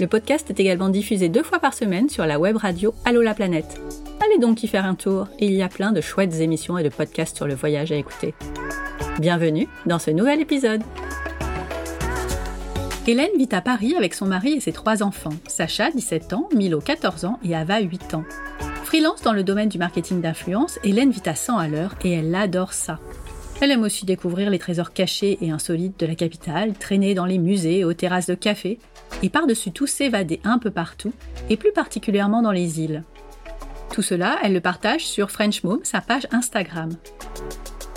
le podcast est également diffusé deux fois par semaine sur la web radio Allo la planète. Allez donc y faire un tour, il y a plein de chouettes émissions et de podcasts sur le voyage à écouter. Bienvenue dans ce nouvel épisode. Hélène vit à Paris avec son mari et ses trois enfants, Sacha, 17 ans, Milo, 14 ans et Ava, 8 ans. Freelance dans le domaine du marketing d'influence, Hélène vit à 100 à l'heure et elle adore ça. Elle aime aussi découvrir les trésors cachés et insolites de la capitale, traîner dans les musées aux terrasses de café, et par-dessus tout s'évader un peu partout, et plus particulièrement dans les îles. Tout cela, elle le partage sur French Mom, sa page Instagram.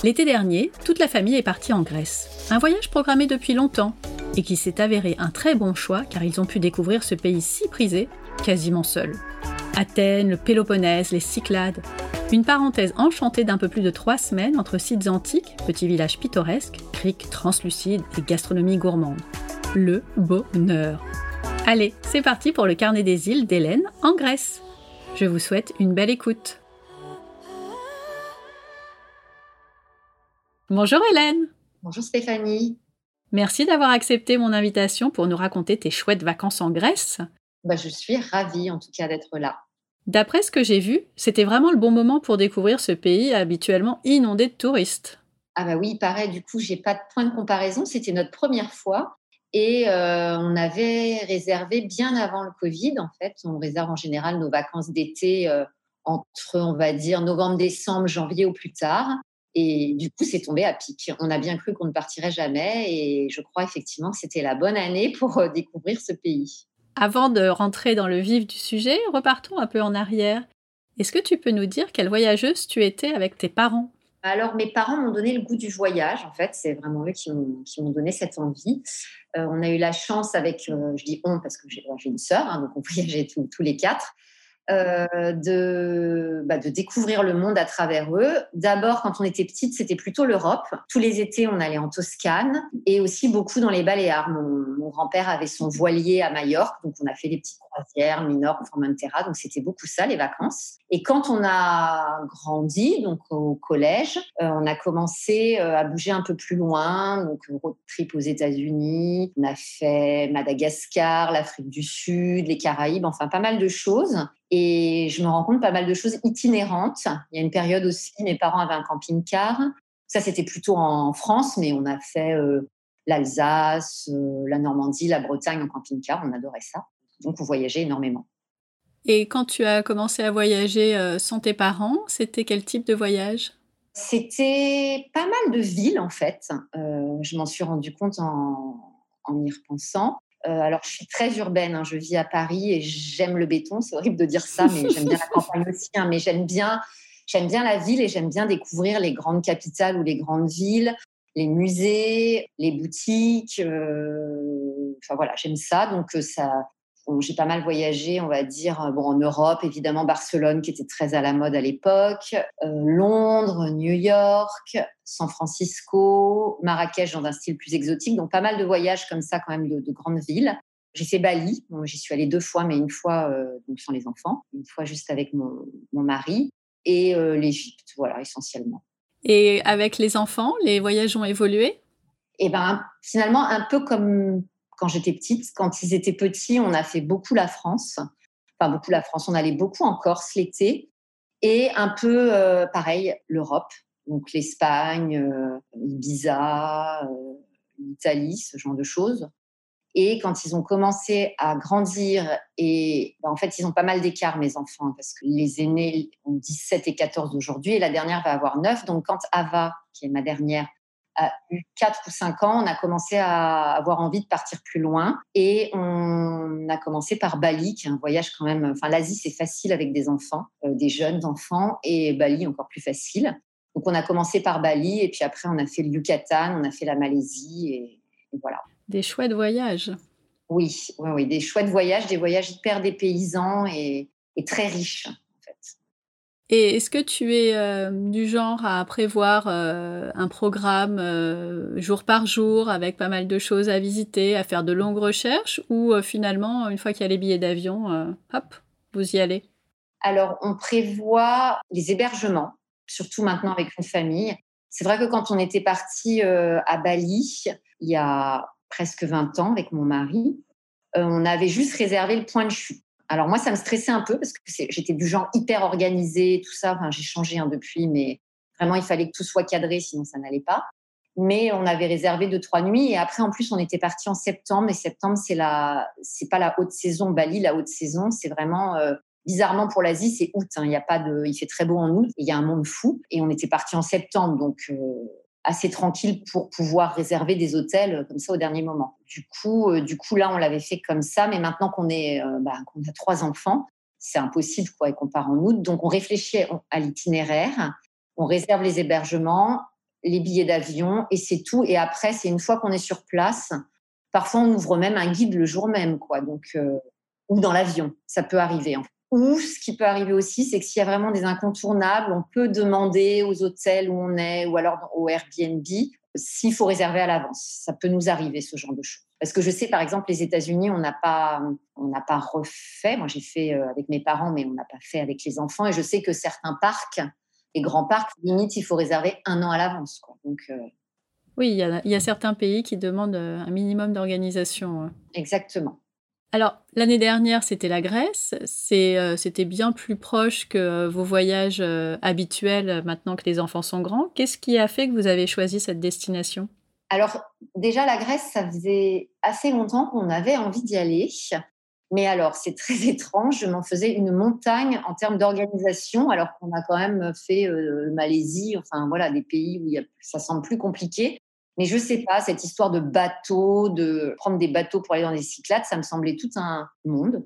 L'été dernier, toute la famille est partie en Grèce. Un voyage programmé depuis longtemps, et qui s'est avéré un très bon choix car ils ont pu découvrir ce pays si prisé, quasiment seul. Athènes, le Péloponnèse, les Cyclades, une parenthèse enchantée d'un peu plus de trois semaines entre sites antiques, petits villages pittoresques, criques translucides et gastronomie gourmande. Le bonheur. Allez, c'est parti pour le carnet des îles d'Hélène en Grèce. Je vous souhaite une belle écoute. Bonjour Hélène. Bonjour Stéphanie. Merci d'avoir accepté mon invitation pour nous raconter tes chouettes vacances en Grèce. Bah, je suis ravie en tout cas d'être là. D'après ce que j'ai vu, c'était vraiment le bon moment pour découvrir ce pays habituellement inondé de touristes. Ah bah oui, pareil, du coup, j'ai pas de point de comparaison, c'était notre première fois et euh, on avait réservé bien avant le Covid en fait, on réserve en général nos vacances d'été euh, entre on va dire novembre, décembre, janvier ou plus tard. Et du coup, c'est tombé à pic. On a bien cru qu'on ne partirait jamais et je crois effectivement que c'était la bonne année pour euh, découvrir ce pays. Avant de rentrer dans le vif du sujet, repartons un peu en arrière. Est-ce que tu peux nous dire quelle voyageuse tu étais avec tes parents? Alors, mes parents m'ont donné le goût du voyage, en fait. C'est vraiment eux qui m'ont donné cette envie. Euh, on a eu la chance avec, euh, je dis on parce que j'ai une sœur, hein, donc on voyageait tous les quatre. Euh, de, bah, de découvrir le monde à travers eux. D'abord, quand on était petite, c'était plutôt l'Europe. Tous les étés, on allait en Toscane et aussi beaucoup dans les Baléares. Mon, grand-père avait son voilier à Majorque, donc on a fait des petites croisières, Minorque, Formentera, donc c'était beaucoup ça, les vacances. Et quand on a grandi, donc au collège, euh, on a commencé euh, à bouger un peu plus loin, donc road trip aux États-Unis, on a fait Madagascar, l'Afrique du Sud, les Caraïbes, enfin pas mal de choses. Et je me rends compte pas mal de choses itinérantes. Il y a une période aussi, mes parents avaient un camping-car. Ça, c'était plutôt en France, mais on a fait euh, l'Alsace, euh, la Normandie, la Bretagne en camping-car. On adorait ça. Donc, on voyageait énormément. Et quand tu as commencé à voyager euh, sans tes parents, c'était quel type de voyage? C'était pas mal de villes, en fait. je m'en suis rendu compte en, en y repensant. Euh, alors, je suis très urbaine. Hein. Je vis à Paris et j'aime le béton. C'est horrible de dire ça, mais j'aime bien la campagne aussi. Hein. mais j'aime bien, j'aime bien la ville et j'aime bien découvrir les grandes capitales ou les grandes villes, les musées, les boutiques. Euh, enfin voilà, j'aime ça. Donc euh, ça, j'ai pas mal voyagé, on va dire, euh, bon, en Europe, évidemment, Barcelone, qui était très à la mode à l'époque, euh, Londres, New York, San Francisco, Marrakech dans un style plus exotique. Donc, pas mal de voyages comme ça, quand même, de, grandes villes. J'ai fait Bali, j'y suis allée deux fois, mais une fois euh, donc sans les enfants, une fois juste avec mon, mari, et l'Égypte, voilà, essentiellement. Et avec les enfants, les voyages ont évolué? Eh ben, finalement, un peu comme quand j'étais petite. Quand ils étaient petits, on a fait beaucoup la France. Enfin, beaucoup la France. On allait beaucoup en Corse l'été. Et un peu, euh, pareil, l'Europe. Donc l'Espagne, euh, Ibiza, euh, l'Italie, ce genre de choses. Et quand ils ont commencé à grandir, et ben, en fait, ils ont pas mal d'écart, mes enfants, parce que les aînés ont 17 et 14 aujourd'hui, et la dernière va avoir 9. Donc, quand Ava, qui est ma dernière, a eu 4 ou 5 ans, on a commencé à avoir envie de partir plus loin. Et on a commencé par Bali, qui est un voyage quand même. Enfin, l'Asie, c'est facile avec des enfants, euh, des jeunes enfants, et Bali, encore plus facile. Donc, on a commencé par Bali, et puis après, on a fait le Yucatan, on a fait la Malaisie, et voilà. Des chouettes voyages. Oui, oui, oui, des chouettes voyages, des voyages hyper dépaysants et, et très riches. Et est-ce que tu es euh, du genre à prévoir euh, un programme euh, jour par jour avec pas mal de choses à visiter, à faire de longues recherches ou finalement, une fois qu'il y a les billets d'avion, hop, vous y allez? Alors, on prévoit les hébergements, surtout maintenant avec une famille. C'est vrai que quand on était parti à Bali, il y a presque 20 ans avec mon mari, on avait juste réservé le point de chute. Alors moi, ça me stressait un peu parce que j'étais du genre hyper organisée, tout ça. Enfin, j'ai changé hein, depuis, mais vraiment, il fallait que tout soit cadré, sinon ça n'allait pas. Mais on avait réservé deux trois nuits et après, en plus, on était parti en septembre. Et septembre, c'est la, c'est pas la haute saison. Bali, la haute saison, c'est vraiment euh, bizarrement pour l'Asie, c'est août. Hein. Il y a pas de, il fait très beau en août. Il y a un monde fou. Et on était parti en septembre, donc euh, assez tranquille pour pouvoir réserver des hôtels euh, comme ça au dernier moment. Du coup, euh, du coup là, on l'avait fait comme ça, mais maintenant qu'on est, euh, bah, qu'on a trois enfants, c'est impossible quoi, et qu'on part en août. Donc, on réfléchit à l'itinéraire, on réserve les hébergements, les billets d'avion, et c'est tout. Et après, c'est une fois qu'on est sur place. Parfois, on ouvre même un guide le jour même, quoi. Donc, ou dans l'avion, ça peut arriver. En fait. Ou ce qui peut arriver aussi, c'est que s'il y a vraiment des incontournables, on peut demander aux hôtels où on est ou alors au Airbnb s'il faut réserver à l'avance. Ça peut nous arriver ce genre de choses. Parce que je sais, par exemple, les États-Unis, on n'a pas, on n'a pas refait. Moi, j'ai fait euh, avec mes parents, mais on n'a pas fait avec les enfants. Et je sais que certains parcs, les grands parcs, limite, il faut réserver un an à l'avance. Donc, euh, oui, il y, a, il y, a, certains pays qui demandent euh, un minimum d'organisation. Exactement. Alors, l'année dernière, c'était la Grèce. Euh, c'était bien plus proche que vos voyages euh, habituels euh, maintenant que les enfants sont grands. Qu'est-ce qui a fait que vous avez choisi cette destination? Alors, déjà, la Grèce, ça faisait assez longtemps qu'on avait envie d'y aller. Mais alors, c'est très étrange. Je m'en faisais une montagne en termes d'organisation, alors qu'on a quand même fait Malaisie, enfin voilà, des pays où ça semble plus compliqué. Mais je sais pas, cette histoire de bateau, de prendre des bateaux pour aller dans des cyclades, ça me semblait tout un monde.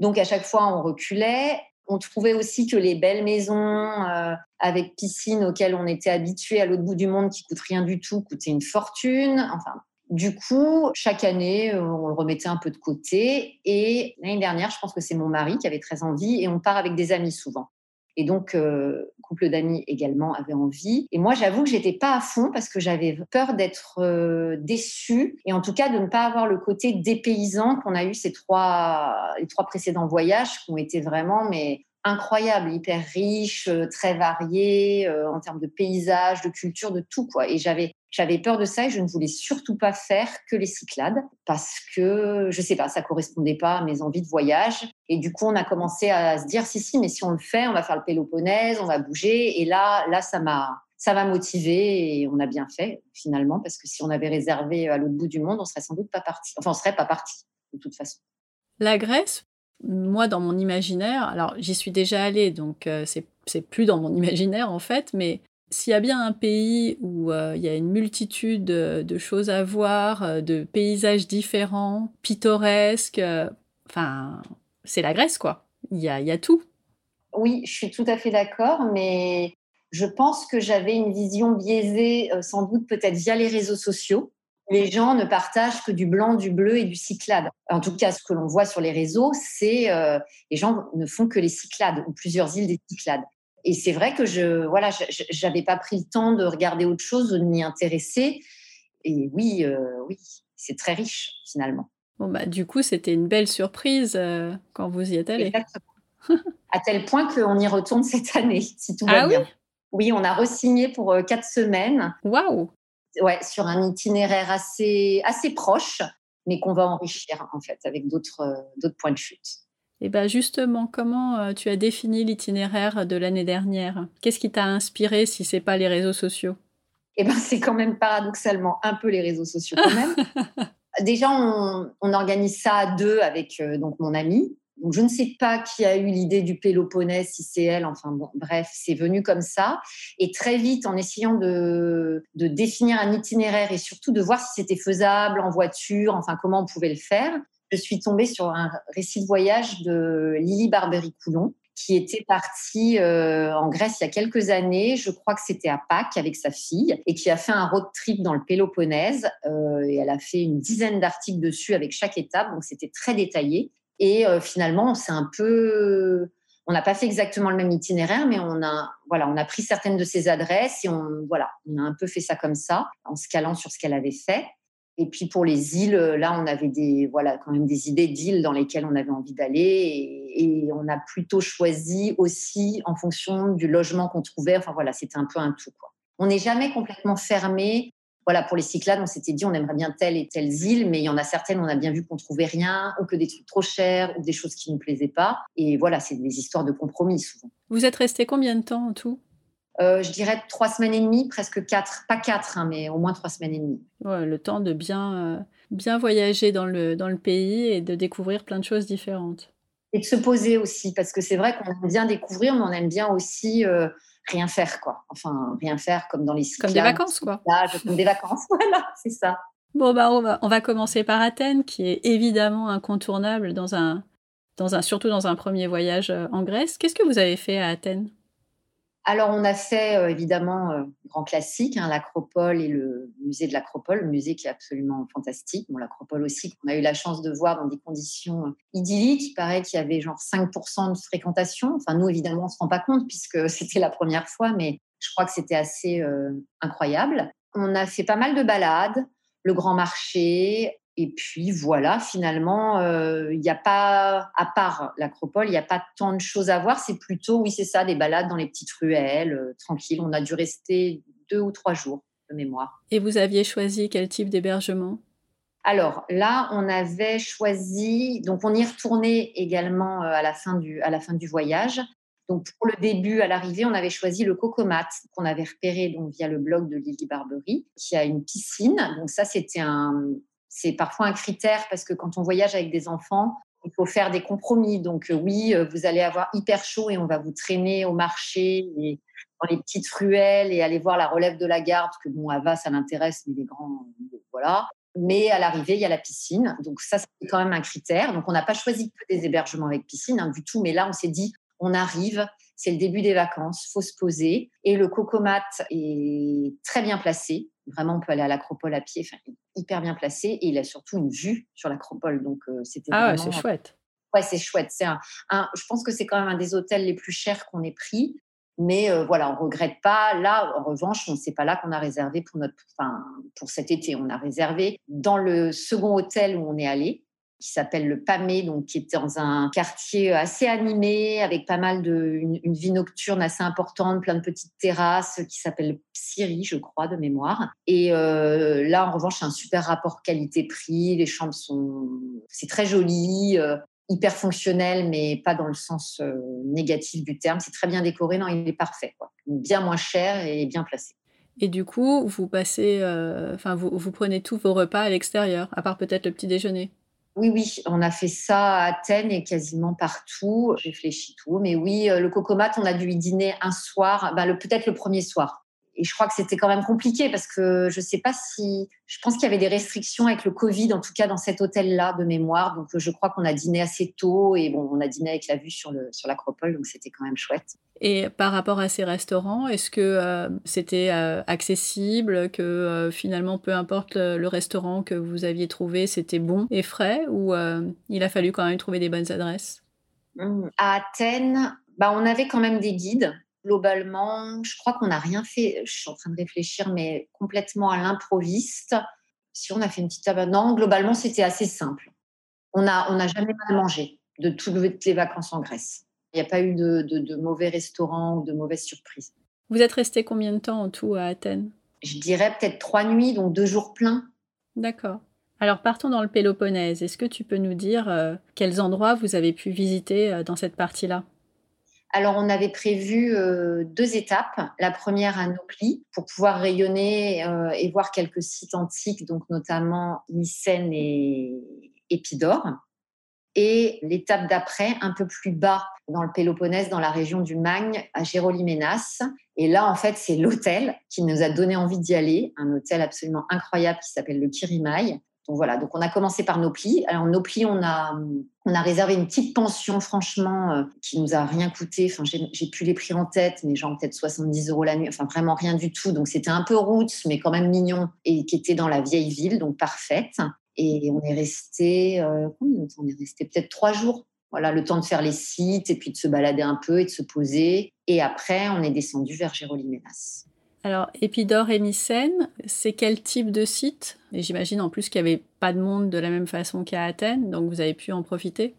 Donc à chaque fois, on reculait. On trouvait aussi que les belles maisons euh, avec piscine auxquelles on était habitué à l'autre bout du monde, qui coûtent rien du tout, coûtaient une fortune. Enfin, du coup, chaque année, euh, on le remettait un peu de côté. Et l'année dernière, je pense que c'est mon mari qui avait très envie, et on part avec des amis souvent. Et donc, euh, couple d'amis également avait envie. Et moi, j'avoue que j'étais pas à fond parce que j'avais peur d'être euh, déçue et en tout cas de ne pas avoir le côté dépaysant qu'on a eu ces trois, les trois précédents voyages qui ont été vraiment mais incroyables, hyper riches, euh, très variés en termes de paysages, de culture, de tout quoi. Et j'avais j'avais peur de ça et je ne voulais surtout pas faire que les Cyclades parce que, je sais pas, ça correspondait pas à mes envies de voyage. Et du coup, on a commencé à se dire, si, si, mais si on le fait, on va faire le Péloponnèse, on va bouger. Et là, là, ça m'a, ça m'a motivé et on a bien fait finalement parce que si on avait réservé à l'autre bout du monde, on serait sans doute pas parti. Enfin, on serait pas parti de toute façon. La Grèce, moi, dans mon imaginaire, alors j'y suis déjà allée, donc euh, c'est plus dans mon imaginaire en fait, mais s'il y a bien un pays où euh, il y a une multitude de, choses à voir, euh, de paysages différents, pittoresques, euh, enfin, c'est la Grèce, quoi. Il y a, y a tout. Oui, je suis tout à fait d'accord, mais je pense que j'avais une vision biaisée, sans doute peut-être via les réseaux sociaux. Les gens ne partagent que du blanc, du bleu et du cyclade. En tout cas, ce que l'on voit sur les réseaux, c'est les gens ne font que les cyclades ou plusieurs îles des cyclades et c'est vrai que je voilà, j'avais pas pris le temps de regarder autre chose, de m'y intéresser. Et oui, euh, oui, c'est très riche finalement. Bon bah du coup, c'était une belle surprise euh, quand vous y êtes allé. Exactement. à tel point qu'on y retourne cette année, si tout va ah bien. Oui, on a resigné pour euh, quatre semaines. Waouh Ouais, sur un itinéraire assez assez proche, mais qu'on va enrichir en fait avec d'autres d'autres points de chute. Et bien justement, comment euh, tu as défini l'itinéraire de l'année dernière? Qu'est-ce qui t'a inspiré si c'est pas les réseaux sociaux? Eh ben c'est quand même paradoxalement un peu les réseaux sociaux quand même. déjà, on, organise ça à deux avec donc mon amie. Donc, je ne sais pas qui a eu l'idée du Péloponnèse, si c'est elle. Enfin, bon, bref, c'est venu comme ça. Et très vite, en essayant de, de définir un itinéraire et surtout de voir si c'était faisable en voiture, enfin, comment on pouvait le faire, je suis tombée sur un récit de voyage de Lily Barbery-Coulon, qui était partie euh, en Grèce il y a quelques années, je crois que c'était à Pâques avec sa fille, et qui a fait un road trip dans le Péloponnèse. Euh, et elle a fait une dizaine d'articles dessus avec chaque étape, donc c'était très détaillé. Et euh, finalement, c'est un peu, on n'a pas fait exactement le même itinéraire, mais on a, voilà, on a pris certaines de ses adresses et on, voilà, on a un peu fait ça comme ça, en se calant sur ce qu'elle avait fait. Et puis pour les îles, là, on avait des, voilà, quand même des idées d'îles dans lesquelles on avait envie d'aller. Et, on a plutôt choisi aussi en fonction du logement qu'on trouvait. Enfin voilà, c'était un peu un tout. On n'est jamais complètement fermé voilà, pour les Cyclades, on s'était dit on aimerait bien telle et telle île, mais il y en a certaines, on a bien vu qu'on trouvait rien, ou que des trucs trop chers, ou des choses qui ne nous plaisaient pas. Et voilà, c'est des histoires de compromis souvent. Vous êtes resté combien de temps en tout? Euh, je dirais trois semaines et demie, presque quatre, pas quatre, hein, mais au moins trois semaines et demie. Ouais, le temps de bien, euh, bien voyager dans le, dans le pays et de découvrir plein de choses différentes. Et de se poser aussi, parce que c'est vrai qu'on aime bien découvrir, mais on aime bien aussi euh, rien faire, quoi. Enfin, rien faire comme dans les Comme des vacances, quoi. comme des vacances, voilà, c'est ça. Bon, bah, on va, on va commencer par Athènes, qui est évidemment incontournable dans un, dans un, surtout dans un premier voyage en Grèce. Qu'est-ce que vous avez fait à Athènes? Alors, on a fait euh, évidemment euh, grand classique, hein, l'Acropole et le musée de l'Acropole, le musée qui est absolument fantastique. Bon, l'Acropole aussi, qu'on a eu la chance de voir dans des conditions euh, idylliques. Il paraît qu'il y avait genre 5% de fréquentation. Enfin, nous, évidemment, on ne se rend pas compte puisque c'était la première fois, mais je crois que c'était assez incroyable. On a fait pas mal de balades, le grand marché, et puis voilà, finalement, euh, il n'y a pas, à part l'acropole, il n'y a pas tant de choses à voir. C'est plutôt, oui, c'est ça, des balades dans les petites ruelles, euh, tranquilles. On a dû rester deux ou trois jours de mémoire. Et vous aviez choisi quel type d'hébergement? Alors là, on avait choisi, donc on y retournait également euh, à la fin du, à la fin du voyage. Donc pour le début, à l'arrivée, on avait choisi le Cocomat qu'on avait repéré donc via le blog de Lily Barbery, qui a une piscine. Donc ça, c'était un, c'est parfois un critère parce que quand on voyage avec des enfants, il faut faire des compromis. Donc euh, oui, euh, vous allez avoir hyper chaud et on va vous traîner au marché et dans les petites ruelles et aller voir la relève de la garde, que bon, Ava, ça l'intéresse, mais les grands, voilà. Mais à l'arrivée, il y a la piscine. Donc ça, c'est quand même un critère. Donc on n'a pas choisi que des hébergements avec piscine hein, du tout. Mais là, on s'est dit, on arrive, c'est le début des vacances, faut se poser. Et le cocomat est très bien placé. Vraiment, on peut aller à l'acropole à pied, enfin, hyper bien placé. Et il a surtout une vue sur l'acropole. Donc, euh, c'était Ah c'est chouette. Ouais, c'est chouette. C'est un, je pense que c'est quand même un des hôtels les plus chers qu'on ait pris. Mais euh, voilà, on regrette pas. Là, en revanche, on sait pas là qu'on a réservé pour notre, enfin, pour cet été. On a réservé dans le second hôtel où on est allé qui s'appelle le Pamé, donc qui était dans un quartier assez animé, avec pas mal de une, vie nocturne assez importante, plein de petites terrasses, qui s'appelle Psyri, je crois, de mémoire. Et euh, là, en revanche, c'est un super rapport qualité-prix. Les chambres sont, c'est très joli. Euh, hyper fonctionnel, mais pas dans le sens euh, négatif du terme. C'est très bien décoré, non, il est parfait. Bien moins cher et bien placé. Et du coup, vous passez, enfin, vous, vous prenez tous vos repas à l'extérieur, à part peut-être le petit déjeuner? Oui, oui, on a fait ça à Athènes et quasiment partout. J'ai réfléchi tout. Mais oui, euh, le cocomat, on a dû y dîner un soir, bah, peut-être le premier soir et je crois que c'était quand même compliqué parce que je ne sais pas si. Je pense qu'il y avait des restrictions avec le Covid, en tout cas dans cet hôtel-là de mémoire. Donc je crois qu'on a dîné assez tôt et bon, on a dîné avec la vue sur le sur l'acropole, donc c'était quand même chouette. Et par rapport à ces restaurants, est-ce que euh, c'était euh, accessible, que euh, finalement, peu importe le, restaurant que vous aviez trouvé, c'était bon et frais, ou il a fallu quand même trouver des bonnes adresses? Mmh. À Athènes, bah, on avait quand même des guides globalement, je crois qu'on n'a rien fait. Je suis en train de réfléchir, mais complètement à l'improviste. Si on a fait une petite table, non, globalement, c'était assez simple. On n'a on a jamais mal mangé de toutes les vacances en Grèce. Il n'y a pas eu de, de, mauvais restaurants ou de mauvaises surprises. Vous êtes resté combien de temps en tout à Athènes? Je dirais peut-être trois nuits, donc deux jours pleins. D'accord. Alors partons dans le Péloponnèse. Est-ce que tu peux nous dire euh, quels endroits vous avez pu visiter euh, dans cette partie-là? Alors, on avait prévu euh, deux étapes. La première à Nopli pour pouvoir rayonner euh, et voir quelques sites antiques, donc notamment Mycène et Épidore. Et l'étape d'après, un peu plus bas dans le Péloponnèse, dans la région du Magne, à Géroliménas. Et là, en fait, c'est l'hôtel qui nous a donné envie d'y aller, un hôtel absolument incroyable qui s'appelle le Kirimaï. Donc voilà, donc on a commencé par nos plis. Alors nos plis, on a, on a réservé une petite pension, franchement, euh, qui nous a rien coûté. Enfin, j'ai plus les prix en tête, mais genre peut-être 70 euros la nuit. Enfin, vraiment rien du tout. Donc c'était un peu route, mais quand même mignon et qui était dans la vieille ville, donc parfaite. Et on est resté, euh, On est resté? Peut-être trois jours. Voilà, le temps de faire les sites et puis de se balader un peu et de se poser. Et après, on est descendu vers Géroliménas. Alors, Épidore et Mycène, c'est quel type de site? Et j'imagine en plus qu'il n'y avait pas de monde de la même façon qu'à Athènes, donc vous avez pu en profiter?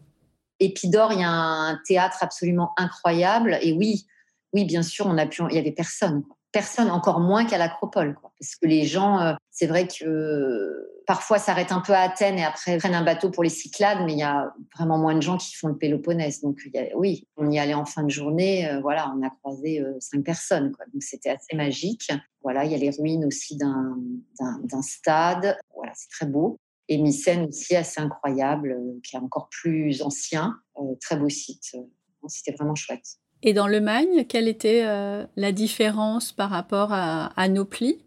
Épidore, il y a un théâtre absolument incroyable. Et oui, oui, bien sûr, on a pu, il y avait personne. Personne, encore moins qu'à l'Acropole. Parce que les gens, euh, c'est vrai que parfois s'arrêtent un peu à Athènes et après prennent un bateau pour les Cyclades, mais il y a vraiment moins de gens qui font le Péloponnèse. Donc oui, on y allait en fin de journée, euh, voilà, on a croisé euh, cinq personnes, donc c'était assez magique. Voilà, il y a les ruines aussi d'un stade, voilà, c'est très beau. Et Mycène aussi assez incroyable, qui est encore plus ancien, très beau site. C'était vraiment chouette. Et dans le Magne, quelle était la différence par rapport à, à Nopli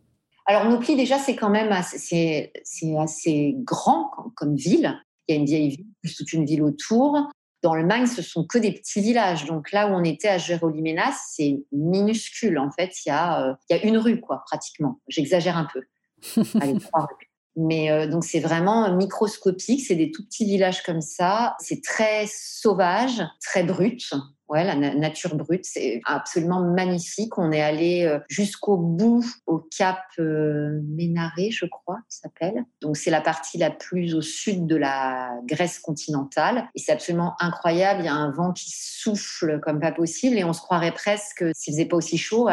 alors, Nopli, déjà, c'est quand même assez, c'est, assez grand comme, ville. Il y a une vieille ville, plus toute une ville autour. Dans le Magne, ce sont que des petits villages. Donc là où on était à Géroliménas, c'est minuscule. En fait, il y a, euh, il y a une rue, quoi, pratiquement. J'exagère un peu. Allez, trois rues. Mais euh, donc c'est vraiment microscopique, c'est des tout petits villages comme ça, c'est très sauvage, très brut. Ouais, la nature brute, c'est absolument magnifique. On est allé euh, jusqu'au bout, au cap euh, Ménaré, je crois, s'appelle. Donc c'est la partie la plus au sud de la Grèce continentale. Et c'est absolument incroyable. Il y a un vent qui souffle comme pas possible. Et on se croirait presque, s'il faisait pas aussi chaud,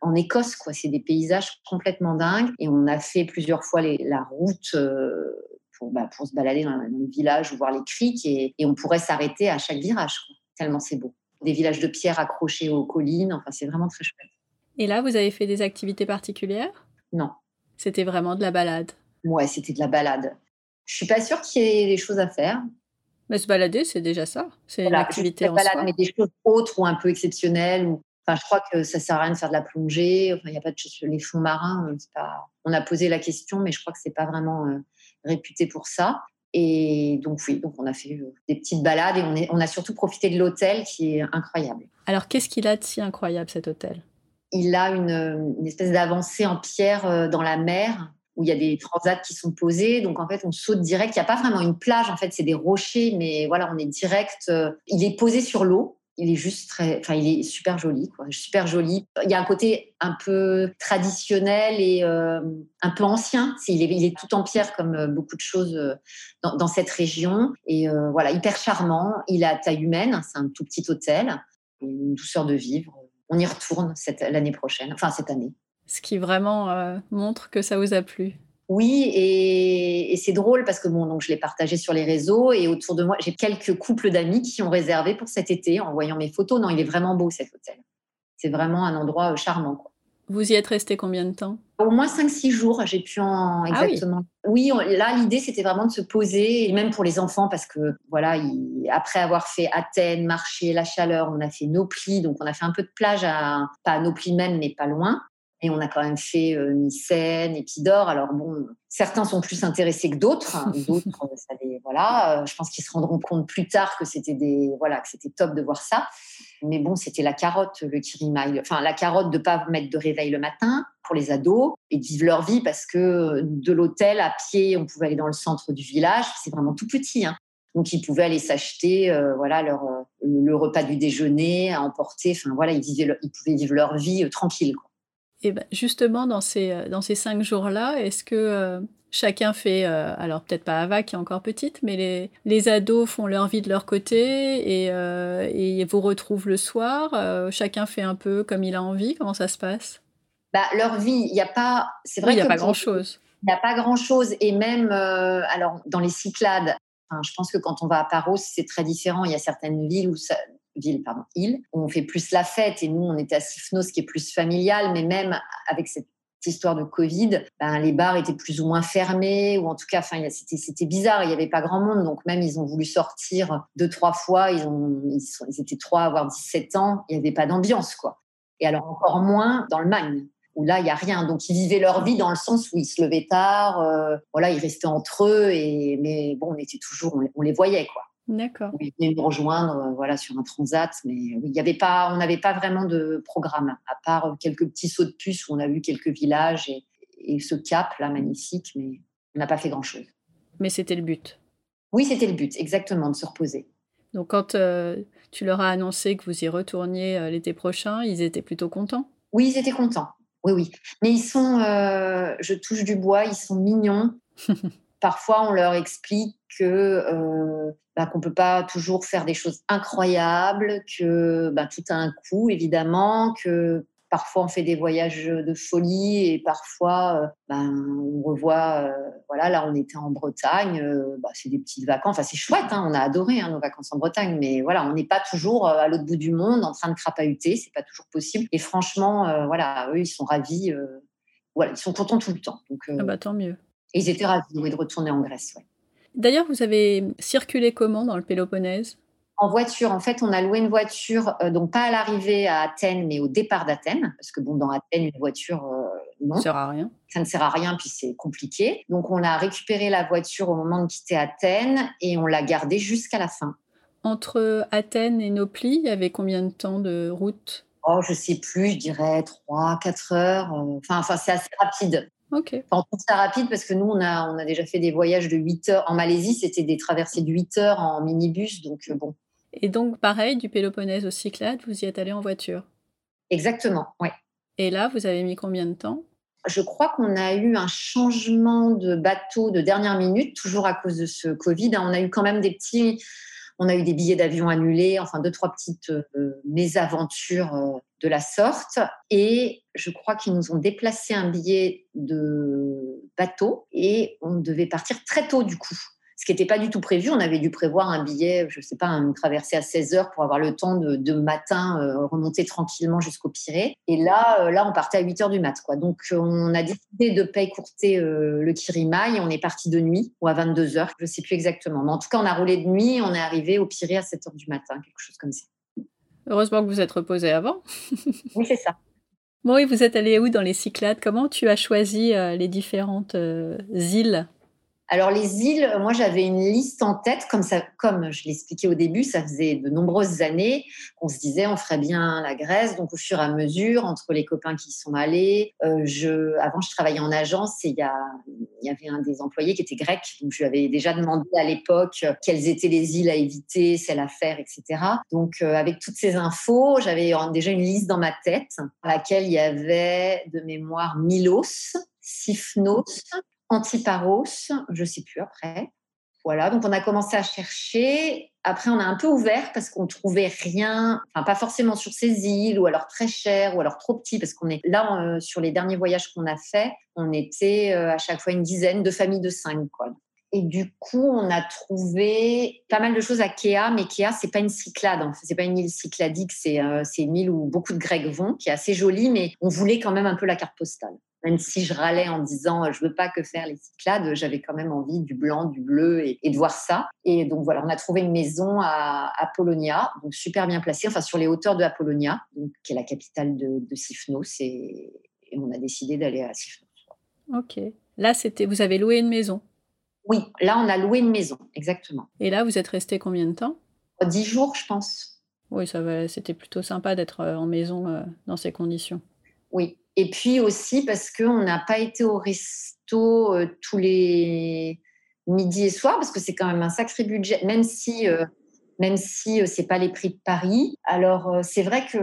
en Écosse. quoi. C'est des paysages complètement dingues. Et on a fait plusieurs fois la route. Euh, pour, bah, pour, se balader dans les villages ou voir les criques et, on pourrait s'arrêter à chaque virage, tellement c'est beau des villages de pierre accrochés aux collines. Enfin, c'est vraiment très chouette. Et là, vous avez fait des activités particulières? Non. C'était vraiment de la balade? Ouais, c'était de la balade. Je suis pas sûre qu'il y ait des choses à faire. Mais se balader, c'est déjà ça. C'est une activité en balade, Mais des choses autres ou un peu exceptionnelles. Enfin, je crois que ça sert à rien de faire de la plongée. Enfin, il n'y a pas de choses. Les fonds marins, euh, pas... on a posé la question, mais je crois que c'est pas vraiment euh, réputé pour ça. Et donc oui, donc on a fait euh, des petites balades et on, est, on a surtout profité de l'hôtel qui est incroyable. Alors qu'est-ce qu'il a de si incroyable cet hôtel? Il a une, une espèce d'avancée en pierre euh, dans la mer où il y a des transats qui sont posés. Donc en fait, on saute direct. Il n'y a pas vraiment une plage, en fait, c'est des rochers, mais voilà, on est direct. Il est posé sur l'eau il est juste très, enfin, il est super joli, quoi. Super joli. Il y a un côté un peu traditionnel et euh, un peu ancien. il, est, tout en pierre comme euh, beaucoup de choses euh, dans, cette région. Et voilà, hyper charmant. Il a taille humaine. C'est un tout petit hôtel. Une douceur de vivre. On y retourne l'année prochaine, enfin cette année. Ce qui vraiment montre que ça vous a plu. Oui, et, c'est drôle parce que bon, donc je l'ai partagé sur les réseaux et autour de moi, j'ai quelques couples d'amis qui ont réservé pour cet été en voyant mes photos. Non, il est vraiment beau cet hôtel. C'est vraiment un endroit euh, charmant. Vous y êtes resté combien de temps? Au moins 5-6 jours, j'ai pu en ah exactement. oui. là l'idée c'était vraiment de se poser et même pour les enfants parce que voilà, après avoir fait Athènes, marché, la chaleur, on a fait Nopli, donc on a fait un peu de plage à pas à Nopli même mais pas loin. Et on a quand même fait euh, Mycène, Épidore. Alors bon, certains sont plus intéressés que d'autres. Hein. D'autres, euh, ça voilà. Euh, je pense qu'ils se rendront compte plus tard que c'était des, voilà, que c'était top de voir ça. Mais bon, c'était la carotte, le kirimaï. Enfin, la carotte de pas mettre de réveil le matin pour les ados et de vivre leur vie parce que de l'hôtel à pied, on pouvait aller dans le centre du village. C'est vraiment tout petit. Hein. Donc ils pouvaient aller s'acheter, euh, voilà, leur le repas du déjeuner à emporter. Enfin voilà, ils, vivaient, ils pouvaient vivre leur vie tranquille. Quoi. Et ben justement, dans ces, euh, dans ces cinq jours-là, est-ce que euh, chacun fait, euh, alors peut-être pas Ava qui est encore petite, mais les, les ados font leur vie de leur côté et, et vous retrouvent le soir Chacun fait un peu comme il a envie Comment ça se passe? Bah, Leur vie, il n'y a pas. C'est vrai Il n'y a pas grand-chose. Il n'y a pas grand-chose. Et même, alors, dans les Cyclades, je pense que quand on va à Paros, c'est très différent. Il y a certaines villes où ça, ville, pardon, île, où on fait plus la fête. Et nous, on était à Sifnos, qui est plus familial, mais même avec cette histoire de Covid, ben, les bars étaient plus ou moins fermés, ou en tout cas, c'était bizarre, il n'y avait pas grand monde, donc même ils ont voulu sortir deux, trois fois, ils, ils, étaient trois, voire 17 ans, il n'y avait pas d'ambiance, quoi. Et alors encore moins dans le Magne, où là, il n'y a rien. Donc ils vivaient leur vie dans le sens où ils se levaient tard, euh, voilà, ils restaient entre eux, et, mais bon, on était toujours, on les voyait, quoi. D'accord. Ils venaient nous rejoindre euh, voilà, sur un transat, mais il y avait pas, on n'avait pas vraiment de programme, à part quelques petits sauts de puce où on a vu quelques villages et, ce cap là magnifique, mais on n'a pas fait grand-chose. Mais c'était le but. Oui, c'était le but, exactement, de se reposer. Donc quand euh, tu leur as annoncé que vous y retourniez euh, l'été prochain, ils étaient plutôt contents? Oui, ils étaient contents. Oui, oui. Mais ils sont, je touche du bois, ils sont mignons. Parfois, on leur explique que euh, bah, qu'on peut pas toujours faire des choses incroyables, que bah, tout a un coût évidemment, que parfois on fait des voyages de folie et parfois euh, ben, on revoit. Euh, voilà, là on était en Bretagne, euh, bah, c'est des petites vacances. Enfin, c'est chouette, hein, on a adoré hein, nos vacances en Bretagne, mais voilà, on n'est pas toujours à l'autre bout du monde en train de crapahuter, c'est pas toujours possible. Et franchement, voilà, eux ils sont ravis. voilà, ils sont contents tout le temps. Donc, ah bah tant mieux. Et ils étaient ravis de retourner en Grèce. D'ailleurs, vous avez circulé comment dans le Péloponnèse? En voiture, en fait, on a loué une voiture, euh, donc pas à l'arrivée à Athènes, mais au départ d'Athènes, parce que bon, dans Athènes, une voiture, euh, non. Ça ne sert à rien. Ça ne sert à rien, puis c'est compliqué. Donc, on a récupéré la voiture au moment de quitter Athènes et on l'a gardée jusqu'à la fin. Entre Athènes et Nopli, il y avait combien de temps de route? Oh, je sais plus, je dirais 3, 4 heures. Euh, enfin, enfin c'est assez rapide. Ok. on trouve ça rapide parce que nous, on a, on a déjà fait des voyages de 8 heures. En Malaisie, c'était des traversées de 8 heures en minibus. Donc, euh, bon. Et donc, pareil, du Péloponnèse au Cyclades, vous y êtes allé en voiture? Exactement, oui. Et là, vous avez mis combien de temps? Je crois qu'on a eu un changement de bateau de dernière minute, toujours à cause de ce Covid. On a eu quand même des petits on a eu des billets d'avion annulés, enfin deux, trois petites euh, mésaventures euh, de la sorte. Et je crois qu'ils nous ont déplacé un billet de bateau et on devait partir très tôt du coup ce qui n'était pas du tout prévu. On avait dû prévoir un billet, je ne sais pas, une traversée à 16 heures pour avoir le temps de, matin euh, remonter tranquillement jusqu'au Pirée. Et là, euh, là, on partait à 8 heures du mat. Quoi. Donc, euh, on a décidé de pas écourter le Kirimaï on est parti de nuit ou à 22 heures, je ne sais plus exactement. Mais en tout cas, on a roulé de nuit, on est arrivé au Pirée à 7 heures du matin, quelque chose comme ça. Heureusement que vous êtes reposé avant. oui, c'est ça. Bon, et vous êtes allé où dans les Cyclades? Comment tu as choisi les différentes îles? Alors les îles, moi j'avais une liste en tête, comme ça, comme je l'expliquais au début, ça faisait de nombreuses années qu'on se disait on ferait bien la Grèce. Donc au fur et à mesure, entre les copains qui y sont allés, euh, je, avant je travaillais en agence et il y, avait un des employés qui était grec, donc je lui avais déjà demandé à l'époque quelles étaient les îles à éviter, celles à faire, etc. Donc euh, avec toutes ces infos, j'avais déjà une liste dans ma tête, à laquelle il y avait de mémoire Milos, Sifnos, Antiparos, je ne sais plus après. Voilà, donc on a commencé à chercher. Après, on a un peu ouvert parce qu'on trouvait rien, enfin pas forcément sur ces îles, ou alors très cher, ou alors trop petit, parce qu'on est là euh, sur les derniers voyages qu'on a fait, on était euh, à chaque fois une dizaine de familles de cinq, quoi. Et du coup, on a trouvé pas mal de choses à Kea, mais Kea, c'est pas une cyclade, Ce c'est pas une île cycladique, euh, c'est une île où beaucoup de Grecs vont, qui est assez jolie, mais on voulait quand même un peu la carte postale même si je râlais en disant je veux pas que faire les Cyclades, j'avais quand même envie du blanc, du bleu et, de voir ça. Et donc voilà, on a trouvé une maison à Apollonia, donc super bien placée, enfin sur les hauteurs de Apollonia, donc, qui est la capitale de, de Sifnos, et, on a décidé d'aller à Sifnos. Ok. Là, c'était, vous avez loué une maison? Oui, là on a loué une maison, exactement. Et là, vous êtes resté combien de temps? Dix jours, je pense. Oui, ça. C'était plutôt sympa d'être euh, en maison euh, dans ces conditions. Oui, et puis aussi parce qu'on n'a pas été au resto euh, tous les midis et soirs, parce que c'est quand même un sacré budget, même si, euh, même si euh, c'est pas les prix de Paris. Alors c'est vrai que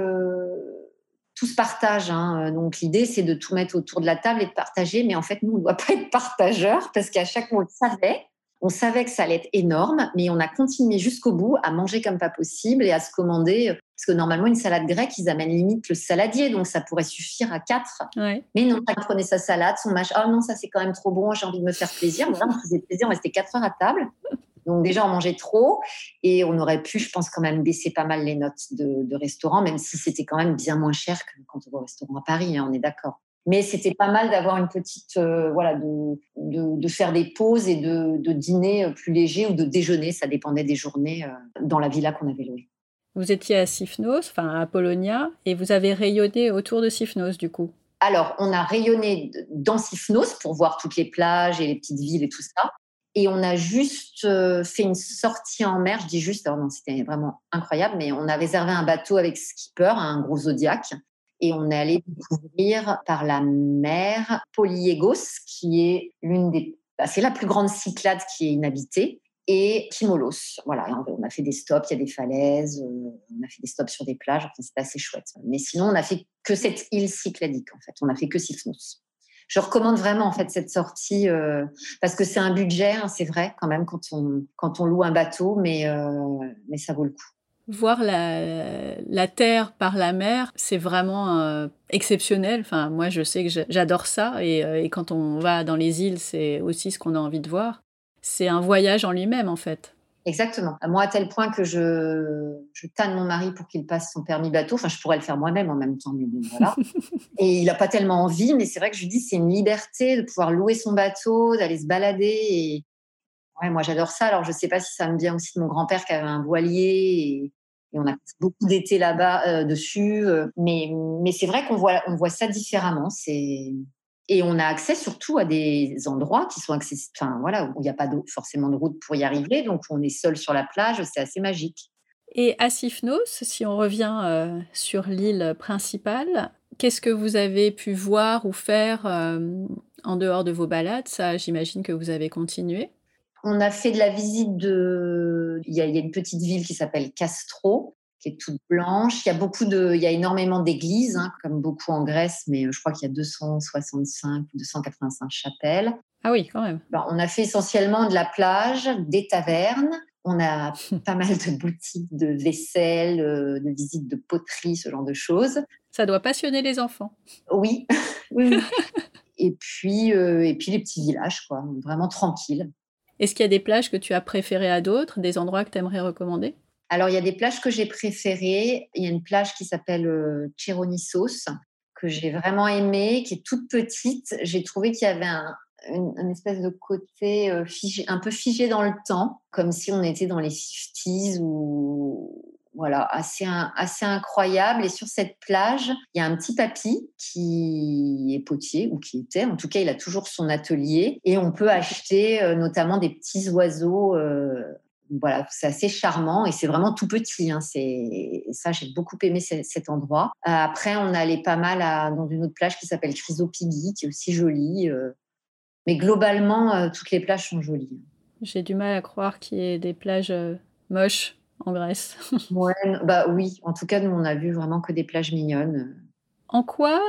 tout se partage. Hein. Donc l'idée, c'est de tout mettre autour de la table et de partager. Mais en fait, nous, on ne doit pas être partageurs parce qu'à chaque fois, on le savait. On savait que ça allait être énorme, mais on a continué jusqu'au bout à manger comme pas possible et à se commander. Parce que normalement, une salade grecque, ils amènent limite le saladier, donc ça pourrait suffire à quatre. Mais non, on prenait sa salade, son machin. Oh non, ça c'est quand même trop bon, j'ai envie de me faire plaisir. Voilà, on faisait plaisir, on restait quatre heures à table. Donc déjà, on mangeait trop et on aurait pu, je pense, quand même baisser pas mal les notes de, restaurant, même si c'était quand même bien moins cher que quand on va au restaurant à Paris, hein, on est d'accord. Mais c'était pas mal d'avoir une petite, euh, voilà, de, de, faire des pauses et de, de, dîner plus léger ou de déjeuner, ça dépendait des journées euh, dans la villa qu'on avait louée. Vous étiez à Sifnos, enfin à Polonia, et vous avez rayonné autour de Sifnos du coup. Alors, on a rayonné dans Sifnos pour voir toutes les plages et les petites villes et tout ça. Et on a juste euh, fait une sortie en mer. Je dis juste, alors non, c'était vraiment incroyable, mais on a réservé un bateau avec skipper, un gros Zodiac et on allé découvrir par la mer Polyégos, qui est l'une des, bah, c'est la plus grande Cyclade qui est inhabitée, et Timolos. Voilà, on a fait des stops, il y a des falaises, euh, on a fait des stops sur des plages, enfin, c'est assez chouette. Mais sinon, on n'a fait que cette île cycladique, en fait. On a fait que Sifnos. Je recommande vraiment en fait cette sortie euh, parce que c'est un budget, hein, c'est vrai quand même quand on quand on loue un bateau, mais euh, mais ça vaut le coup voir la, terre par la mer, c'est vraiment euh, exceptionnel. Enfin, moi, je sais que j'adore ça. Euh, et, quand on va dans les îles, c'est aussi ce qu'on a envie de voir. C'est un voyage en lui-même, en fait. Exactement. Moi, à tel point que je, je tanne mon mari pour qu'il passe son permis bateau. Enfin, je pourrais le faire moi-même en même temps, mais voilà. et il n'a pas tellement envie, mais c'est vrai que je lui dis, c'est une liberté de pouvoir louer son bateau, d'aller se balader. Et ouais, moi, j'adore ça. Alors, je ne sais pas si ça me vient aussi de mon grand-père qui avait un voilier. Et et on a beaucoup d'été là-bas euh, dessus. Euh, mais, mais c'est vrai qu'on voit, on voit ça différemment. Et on a accès surtout à des endroits qui sont accessibles, enfin voilà, où il n'y a pas forcément de route pour y arriver, donc on est seul sur la plage, c'est assez magique. Et à Sifnos, si on revient euh, sur l'île principale, qu'est-ce que vous avez pu voir ou faire en dehors de vos balades? Ça, j'imagine que vous avez continué. On a fait de la visite de. Il y a, une petite ville qui s'appelle Castro, qui est toute blanche. Il y a beaucoup de, il y a énormément d'églises, hein, comme beaucoup en Grèce, mais euh, je crois qu'il y a 265 ou 285 chapelles. Ah oui, quand même. On a fait essentiellement de la plage, des tavernes. On a pas mal de boutiques de vaisselle, euh, de visites de poterie, ce genre de choses. Ça doit passionner les enfants. Oui, oui. et puis, euh, et puis les petits villages, quoi, vraiment tranquilles. Est-ce qu'il y a des plages que tu as préférées à d'autres, des endroits que tu aimerais recommander? Alors, il y a des plages que j'ai préférées. Il y a une plage qui s'appelle euh, Chironissos, que j'ai vraiment aimée, qui est toute petite. J'ai trouvé qu'il y avait un, une, espèce de côté euh, figé, un peu figé dans le temps, comme si on était dans les 50s ou voilà, assez, incroyable. Et sur cette plage, il y a un petit papy qui est potier, ou qui était, en tout cas, il a toujours son atelier. Et on peut acheter euh, notamment des petits oiseaux. Euh, voilà, c'est assez charmant et c'est vraiment tout petit. Hein, c'est ça, j'ai beaucoup aimé cet endroit. Euh, après, on allait pas mal dans une autre plage qui s'appelle Chrysopigui, qui est aussi jolie. mais globalement, toutes les plages sont jolies. J'ai du mal à croire qu'il y ait des plages moches en Grèce. ouais, bah oui, en tout cas, nous, on a vu vraiment que des plages mignonnes. En quoi,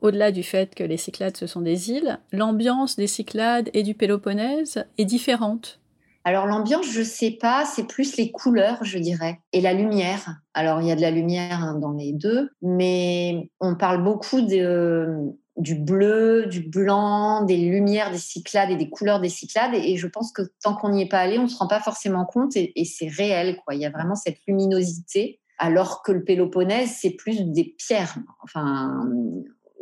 au-delà du fait que les Cyclades, ce sont des îles, l'ambiance des Cyclades et du Péloponnèse est différente? Alors l'ambiance, je sais pas, c'est plus les couleurs, je dirais, et la lumière. Alors il y a de la lumière hein, dans les deux, mais on parle beaucoup de, du bleu, du blanc, des lumières des Cyclades et des couleurs des Cyclades. Et, je pense que tant qu'on n'y est pas allé, on ne se rend pas forcément compte et, c'est réel. Quoi. Il y a vraiment cette luminosité, alors que le Péloponnèse, c'est plus des pierres. Enfin,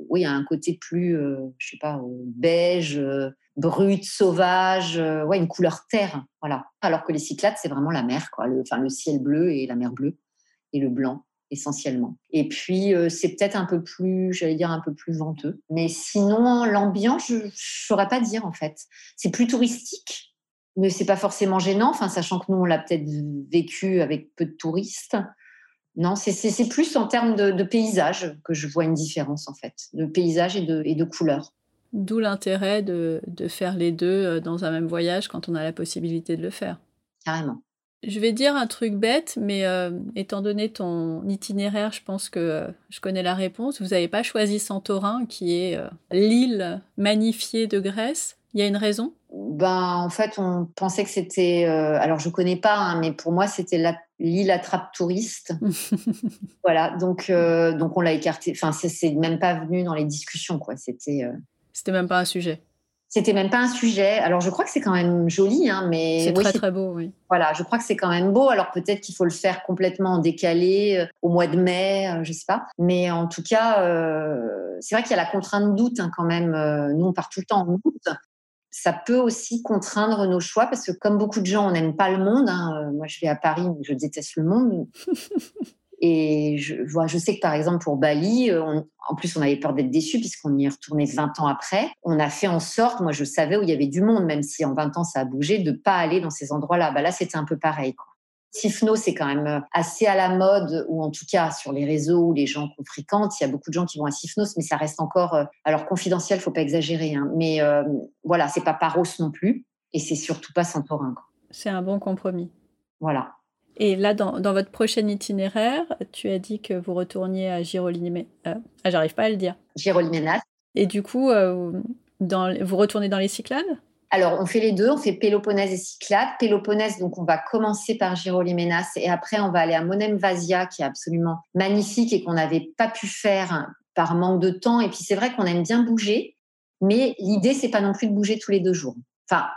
oui, il y a un côté plus, euh, je sais pas, euh, beige, euh, brut, sauvage, ouais, une couleur terre. Voilà. Alors que les Cyclades, c'est vraiment la mer, quoi. Enfin, le ciel bleu et la mer bleue et le blanc essentiellement. Et puis, euh, c'est peut-être un peu plus, j'allais dire, un peu plus venteux. Mais sinon, l'ambiance, je ne saurais pas dire, en fait. C'est plus touristique, mais c'est pas forcément gênant, enfin, sachant que nous, on l'a peut-être vécu avec peu de touristes. Non, c'est plus en termes de, paysage que je vois une différence, en fait, de paysage et de, et de couleurs. D'où l'intérêt de, de faire les deux euh, dans un même voyage quand on a la possibilité de le faire. Carrément. Je vais dire un truc bête, mais euh, étant donné ton itinéraire, je pense que euh, je connais la réponse. Vous n'avez pas choisi Santorin, qui est euh, l'île magnifiée de Grèce. Il y a une raison? Ben, En fait, on pensait que c'était... alors, je ne connais pas, hein, mais pour moi, c'était l'île attrape touriste. voilà, donc, donc on l'a écarté. Enfin, c'est même pas venu dans les discussions, quoi. C'était... C'était même pas un sujet c'était même pas un sujet. Alors, je crois que c'est quand même joli, hein, mais c'est très très beau, oui. Voilà, je crois que c'est quand même beau. Alors peut-être qu'il faut le faire complètement décalé euh, au mois de mai, je je sais pas. Mais en tout cas, c'est vrai qu'il y a la contrainte d'août hein, quand même. nous, on part tout le temps en août ça peut aussi contraindre nos choix parce que comme beaucoup de gens, on n'aime pas le monde. Hein. Moi, je vais à Paris, mais je déteste le monde. Et je, vois, je sais que par exemple pour Bali, euh, en plus on avait peur d'être déçu puisqu'on y est retourné 20 ans après. On a fait en sorte, moi je savais où il y avait du monde, même si en 20 ans ça a bougé, de pas aller dans ces endroits-là. Bah là c'était un peu pareil. Quoi. Sifno, c'est quand même euh, assez à la mode, ou en tout cas sur les réseaux ou les gens qu'on fréquente, il y a beaucoup de gens qui vont à Sifnos, mais ça reste encore, euh, alors confidentiel, faut pas exagérer, hein, mais euh, voilà, c'est pas Paros non plus, et c'est surtout pas Santorin. C'est un bon compromis. Voilà. Et là, dans, votre prochain itinéraire, tu as dit que vous retourniez à Girolime. ah, j'arrive pas à le dire. Girolimenas. Et du coup, dans, vous retournez dans les Cyclades? Alors, on fait les deux, on fait Péloponnèse et Cyclades. Péloponnèse, donc on va commencer par Giroliménas et après on va aller à Monem Vasia, qui est absolument magnifique et qu'on n'avait pas pu faire par manque de temps. Et puis c'est vrai qu'on aime bien bouger, mais l'idée c'est pas non plus de bouger tous les deux jours.